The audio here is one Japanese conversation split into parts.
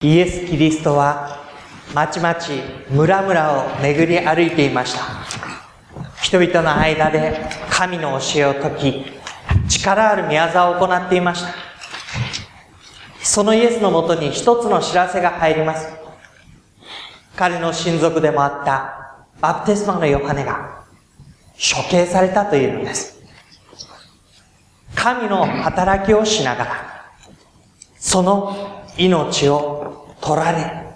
イエス・キリストはまちまち村々を巡り歩いていました。人々の間で神の教えを説き力ある宮業を行っていました。そのイエスのもとに一つの知らせが入ります。彼の親族でもあったバプテスマのヨハネが処刑されたというのです。神の働きをしながらその命を取られ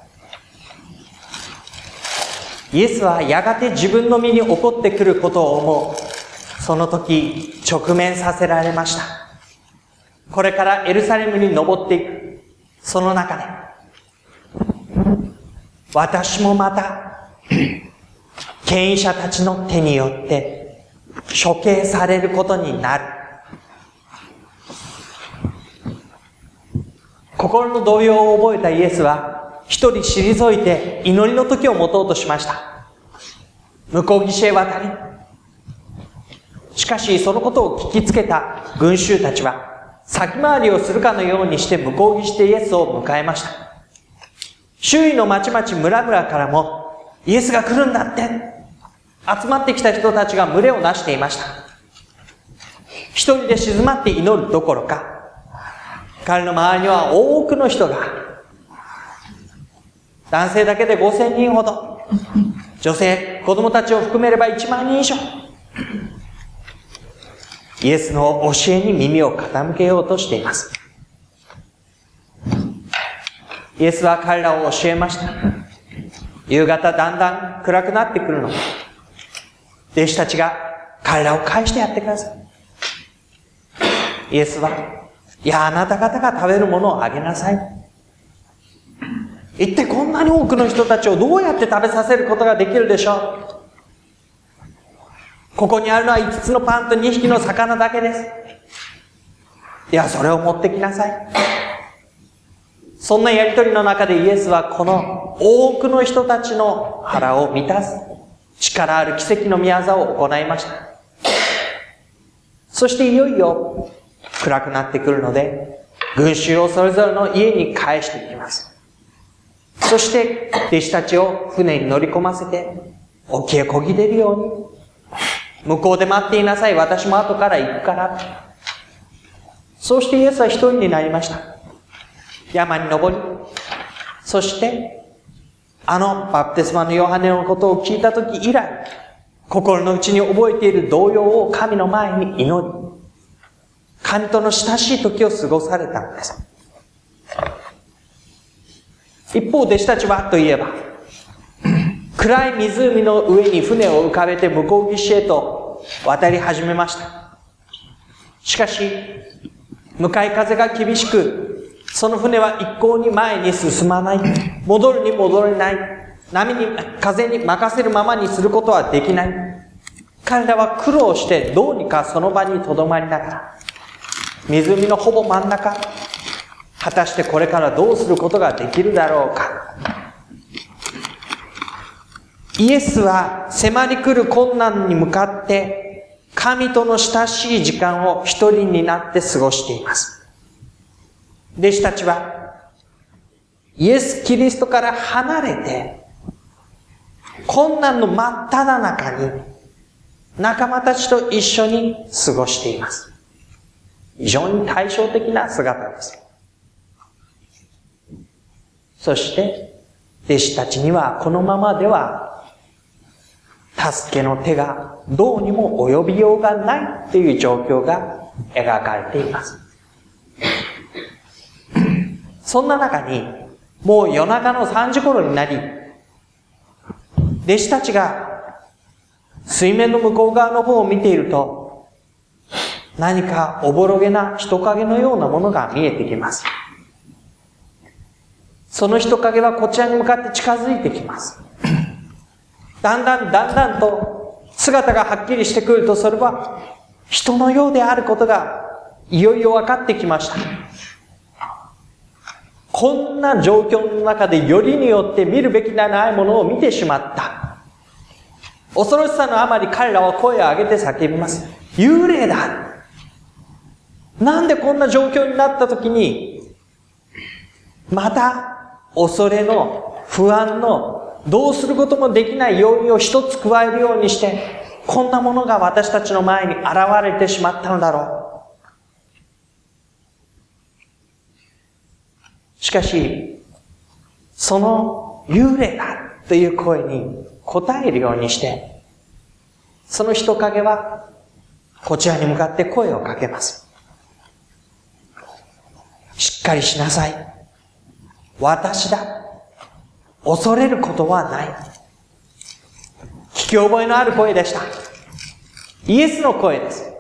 イエスはやがて自分の身に起こってくることを思う。その時、直面させられました。これからエルサレムに登っていく。その中で、私もまた、権威者たちの手によって処刑されることになる。心の動揺を覚えたイエスは、一人退いて祈りの時を持とうとしました。向こう岸へ渡り、しかしそのことを聞きつけた群衆たちは、先回りをするかのようにして向こう岸でイエスを迎えました。周囲の町々村々からも、イエスが来るんだって、集まってきた人たちが群れをなしていました。一人で静まって祈るどころか、彼の周りには多くの人が、男性だけで5000人ほど、女性、子供たちを含めれば1万人以上。イエスの教えに耳を傾けようとしています。イエスは彼らを教えました。夕方だんだん暗くなってくるの。弟子たちが彼らを返してやってください。イエスは、いや、あなた方が食べるものをあげなさい。一体こんなに多くの人たちをどうやって食べさせることができるでしょう？ここにあるのは5つのパンと2匹の魚だけです。いや、それを持ってきなさい。そんなやりとりの中でイエスはこの多くの人たちの腹を満たす力ある奇跡の宮業を行いました。そしていよいよ暗くなってくるので、群衆をそれぞれの家に返していきます。そして、弟子たちを船に乗り込ませて、沖へ漕ぎ出るように、向こうで待っていなさい、私も後から行くから。そうしてイエスは一人になりました。山に登り、そして、あのバプテスマのヨハネのことを聞いた時以来、心の内に覚えている動揺を神の前に祈り、神との親しい時を過ごされたのです。一方、弟子たちはといえば、暗い湖の上に船を浮かべて向こう岸へと渡り始めました。しかし、向かい風が厳しく、その船は一向に前に進まない。戻るに戻れない。波に、風に任せるままにすることはできない。彼らは苦労してどうにかその場に留まりながら、湖のほぼ真ん中、果たしてこれからどうすることができるだろうか。イエスは迫り来る困難に向かって神との親しい時間を一人になって過ごしています。弟子たちはイエス・キリストから離れて困難の真っ只中に仲間たちと一緒に過ごしています。非常に対照的な姿です。そして、弟子たちにはこのままでは、助けの手がどうにも及びようがないという状況が描かれています。そんな中に、もう夜中の3時頃になり、弟子たちが水面の向こう側の方を見ていると、何かおぼろげな人影のようなものが見えてきます。その人影はこちらに向かって近づいてきます。だんだんだんだんと姿がはっきりしてくるとそれは人のようであることがいよいよ分かってきました。こんな状況の中でよりによって見るべきでないものを見てしまった。恐ろしさのあまり彼らは声を上げて叫びます。幽霊だなんでこんな状況になった時に、また恐れの不安のどうすることもできない要因を一つ加えるようにして、こんなものが私たちの前に現れてしまったのだろう。しかし、その幽霊だという声に応えるようにして、その人影はこちらに向かって声をかけます。しっかりしなさい。私だ。恐れることはない。聞き覚えのある声でした。イエスの声です。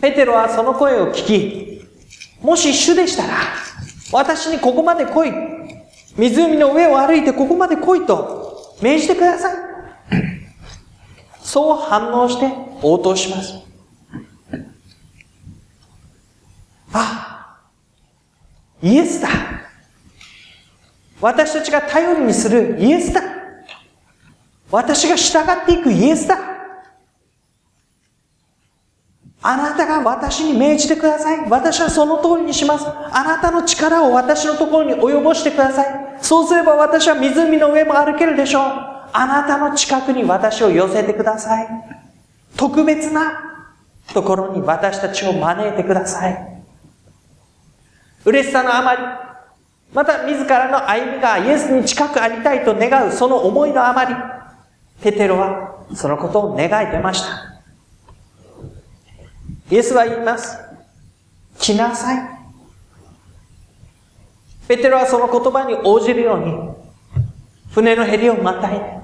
ペテロはその声を聞き、もし主でしたら、私にここまで来い。湖の上を歩いてここまで来いと命じてください。そう反応して応答します。あ、イエスだ。私たちが頼りにするイエスだ。私が従っていくイエスだ。あなたが私に命じてください。私はその通りにします。あなたの力を私のところに及ぼしてください。そうすれば私は湖の上も歩けるでしょう。あなたの近くに私を寄せてください。特別なところに私たちを招いてください。嬉しさのあまり、また自らの歩みがイエスに近くありたいと願うその思いのあまり、ペテロはそのことを願い出ました。イエスは言います。来なさい。ペテロはその言葉に応じるように、船のヘリをまたい、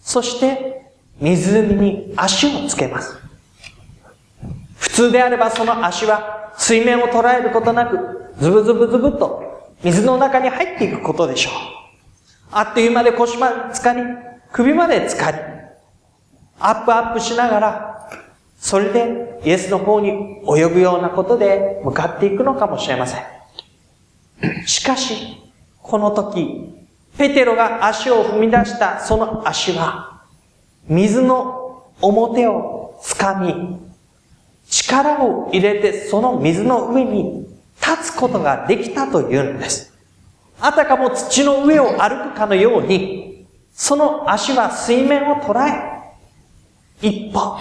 そして湖に足をつけます。普通であればその足は水面を捉えることなく、ズブズブズブと水の中に入っていくことでしょう。あっという間で腰まで浸かり、首まで浸かり、アップアップしながらそれでイエスの方に及ぶようなことで向かっていくのかもしれません。しかし、この時、ペテロが足を踏み出したその足は、水の表を掴み、力を入れてその水の上に立つことができたというんです。あたかも土の上を歩くかのように、その足は水面を捉え、一歩、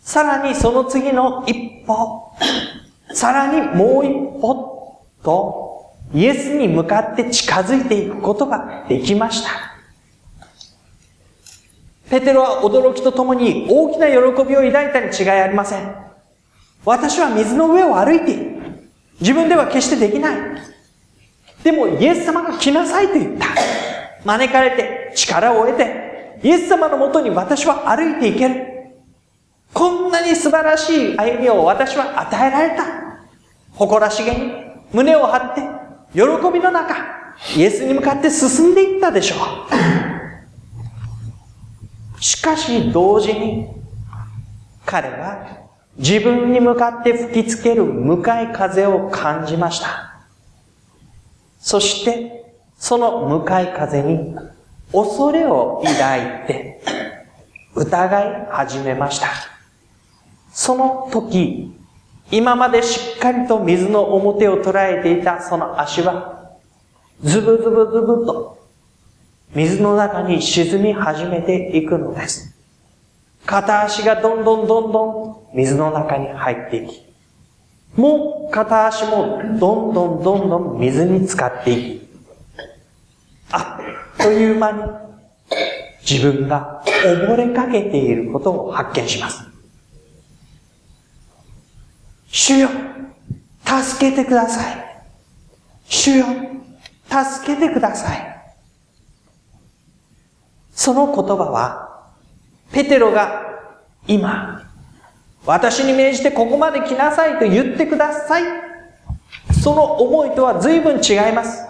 さらにその次の一歩、さらにもう一歩と、イエスに向かって近づいていくことができました。ペテロは驚きとともに大きな喜びを抱いたに違いありません。私は水の上を歩いている。自分では決してできない。でもイエス様が来なさいと言った。招かれて力を得て、イエス様のもとに私は歩いていける。こんなに素晴らしい歩みを私は与えられた。誇らしげに胸を張って、喜びの中、イエスに向かって進んでいったでしょう。しかし同時に、彼は自分に向かって吹きつける向かい風を感じました。そして、その向かい風に恐れを抱いて疑い始めました。その時、今までしっかりと水の表を捉えていたその足は、ズブズブズブと水の中に沈み始めていくのです。片足がどんどんどんどん水の中に入っていき、もう片足もどんどんどんどん水に浸かっていき、あっという間に自分が溺れかけていることを発見します。主よ、助けてください。主よ、助けてください。その言葉は、ペテロが今、私に命じてここまで来なさいと言ってください。その思いとは随分違います。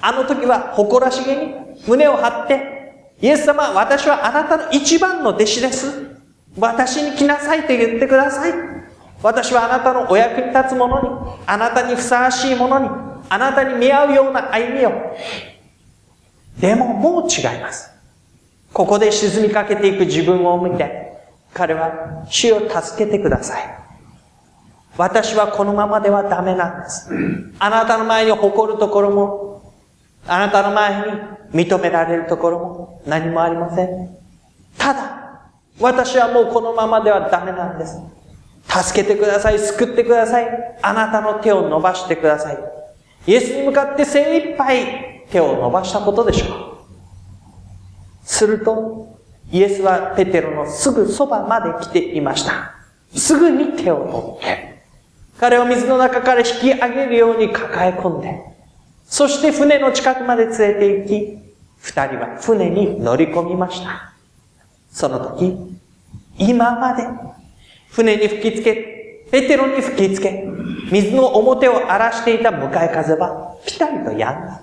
あの時は誇らしげに胸を張って、イエス様、私はあなたの一番の弟子です。私に来なさいと言ってください。私はあなたのお役に立つものに、あなたにふさわしいものに、あなたに見合うような歩みを。でももう違います。ここで沈みかけていく自分を見て、彼は主を助けてください。私はこのままではダメなんです。あなたの前に誇るところも、あなたの前に認められるところも何もありません。ただ、私はもうこのままではダメなんです。助けてください、救ってください。あなたの手を伸ばしてください。イエスに向かって精一杯手を伸ばしたことでしょう。すると、イエスはペテロのすぐそばまで来ていました。すぐに手を取って、彼を水の中から引き上げるように抱え込んで、そして船の近くまで連れて行き、二人は船に乗り込みました。その時、今まで船に吹きつけ、ペテロに吹きつけ、水の表を荒らしていた向かい風はピタリと止んだ。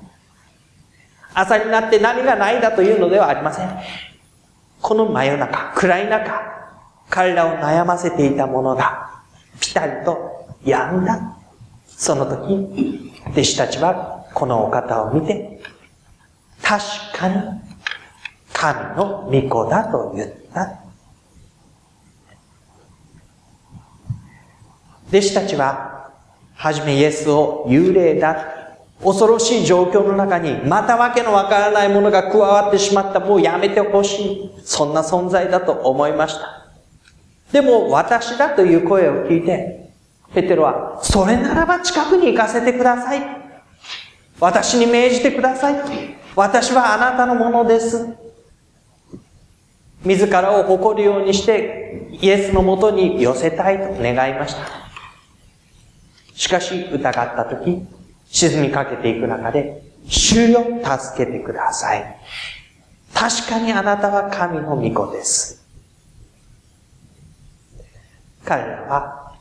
朝になって波がないだというのではありません。この真夜中、暗い中、彼らを悩ませていたものが、ピタリとやんだ。その時、弟子たちはこのお方を見て、確かに神の御子だと言った。弟子たちは、はじめイエスを幽霊だ。恐ろしい状況の中に、またわけのわからないものが加わってしまった。もうやめてほしい。そんな存在だと思いました。でも、私だという声を聞いて、ペテロは、それならば近くに行かせてください。私に命じてください。私はあなたのものです。自らを誇るようにして、イエスのもとに寄せたいと願いました。しかし、疑ったとき、沈みかけていく中で、主よ、助けてください。確かにあなたは神の御子です。彼らは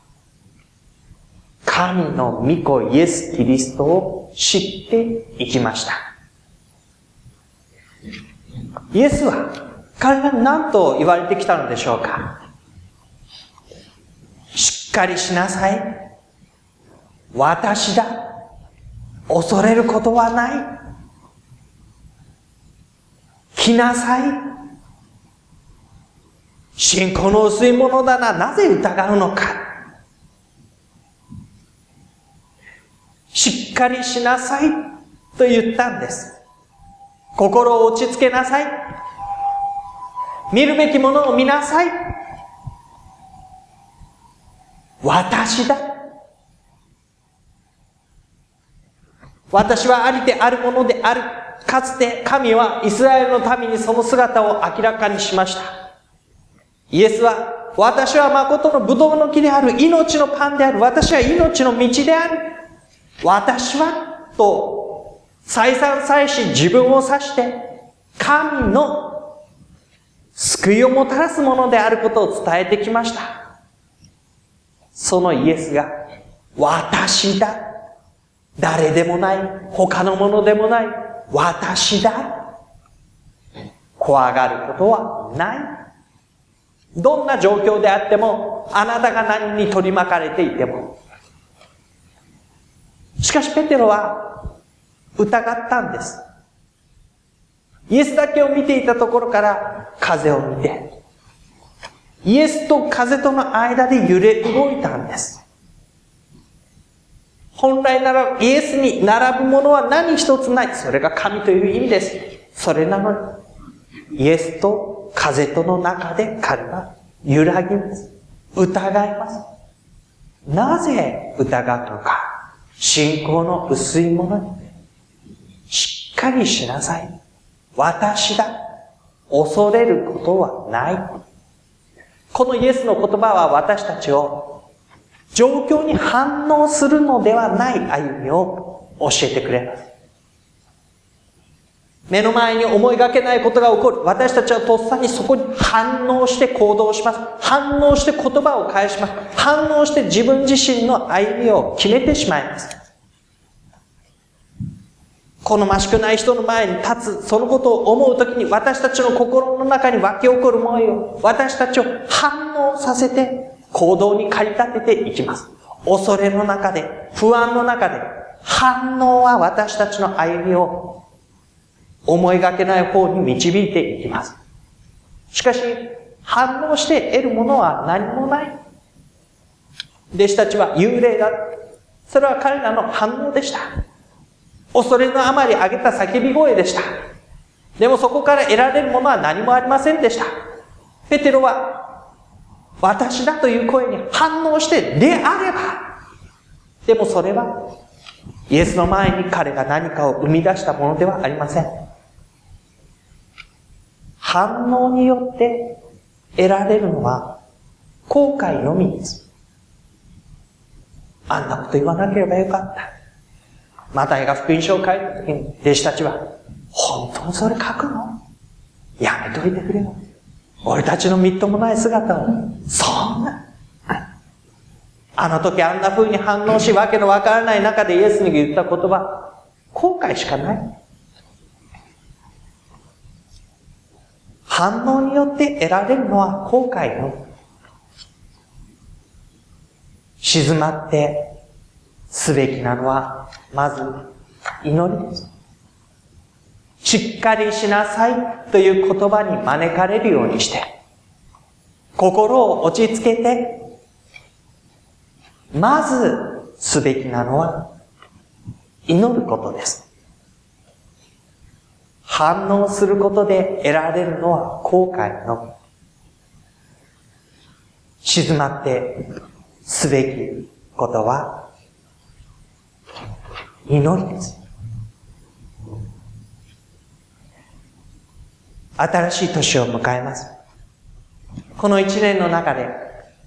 神の御子イエス・キリストを知っていきました。イエスは彼が何と言われてきたのでしょうかしっかりしなさい。私だ。恐れることはない。来なさい。信仰の薄いものだな。なぜ疑うのか。しっかりしなさいと言ったんです。心を落ち着けなさい。見るべきものを見なさい。私だ。私はありであるものである。かつて神はイスラエルの民にその姿を明らかにしました。イエスは、私は誠のブドウの木である。命のパンである。私は命の道である。私は、と、再三再し自分を指して、神の救いをもたらすものであることを伝えてきました。そのイエスが、私だ。誰でもない。他のものでもない。私だ。怖がることはない。どんな状況であっても、あなたが何に取り巻かれていても、しかしペテロは疑ったんです。イエスだけを見ていたところから風を見て、イエスと風との間で揺れ動いたんです。本来ならイエスに並ぶものは何一つない。それが神という意味です。それなのに、イエスと風との中で彼は揺らぎます。疑います。なぜ疑うのか。信仰の薄いものに、しっかりしなさい。私だ。恐れることはない。このイエスの言葉は私たちを状況に反応するのではない歩みを教えてくれます。目の前に思いがけないことが起こる。私たちはとっさにそこに反応して行動します。反応して言葉を返します。反応して自分自身の歩みを決めてしまいます。好ましくない人の前に立つ、そのことを思うときに私たちの心の中に湧き起こる思いを、私たちを反応させて行動に駆り立てていきます。恐れの中で、不安の中で、反応は私たちの歩みを思いがけない方に導いていきます。しかし、反応して得るものは何もない。弟子たちは幽霊だ。それは彼らの反応でした。恐れのあまり上げた叫び声でした。でもそこから得られるものは何もありませんでした。ペテロは、私だという声に反応してであれば、でもそれは、イエスの前に彼が何かを生み出したものではありません。反応によって得られるのは後悔のみです。あんなこと言わなければよかった。マタイが福音書を書いた時に弟子たちは、本当にそれ書くの？やめといてくれよ。俺たちのみっともない姿を。そんな。あの時あんな風に反応し、わけのわからない中でイエスに言った言葉、後悔しかない。反応によって得られるのは後悔の静まってすべきなのは、まず、祈りです。しっかりしなさいという言葉に招かれるようにして、心を落ち着けて、まずすべきなのは、祈ることです。反応することで得られるのは後悔の静まってすべきことは祈りです。新しい年を迎えます。この一年の中で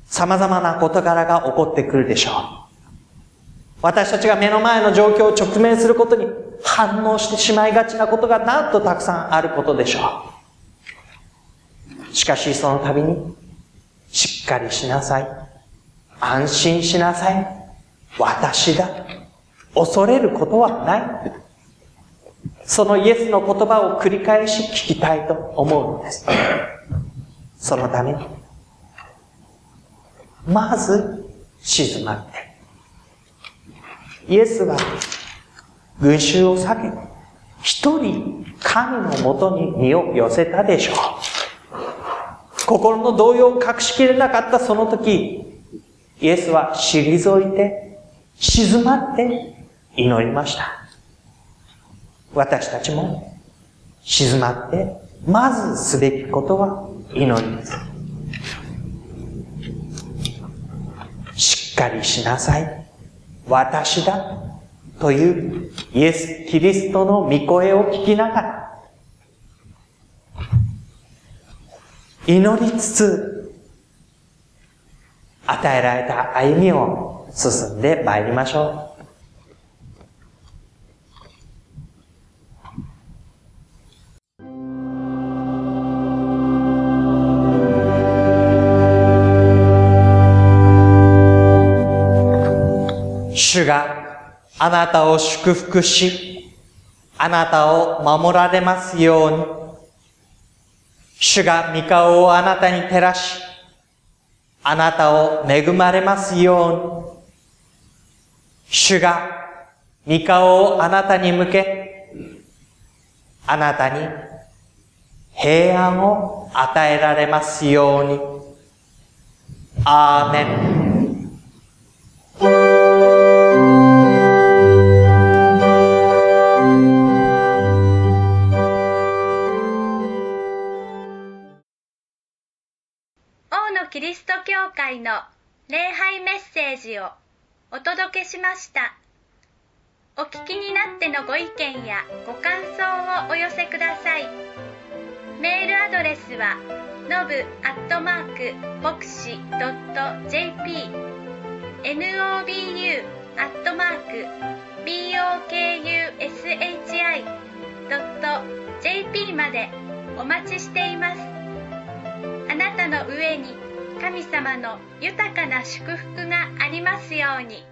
様々な事柄が起こってくるでしょう。私たちが目の前の状況を直面することに反応してしまいがちなことがなんとたくさんあることでしょう。しかしその度にしっかりしなさい。安心しなさい。私だ。恐れることはない。そのイエスの言葉を繰り返し聞きたいと思うんです。そのために、まず静まって。イエスは群衆を避け、一人神のもとに身を寄せたでしょう。心の動揺を隠しきれなかったその時、イエスは退いて、静まって祈りました。私たちも静まって、まずすべきことは祈りです。しっかりしなさい。私だ。というイエス・キリストの御声を聞きながら、祈りつつ与えられた歩みを進んで参りましょう。主があなたを祝福し、あなたを守られますように。主が御顔をあなたに照らし、あなたを恵まれますように。主が御顔をあなたに向け、あなたに平安を与えられますように。アーメン。リスト教会の礼拝メッセージをお届けしました。お聞きになってのご意見やご感想をお寄せください。メールアドレスはのぶアットマーク牧師 .jp nobu アットマーク bokushi.jp までお待ちしています。あなたの上に神様の豊かな祝福がありますように。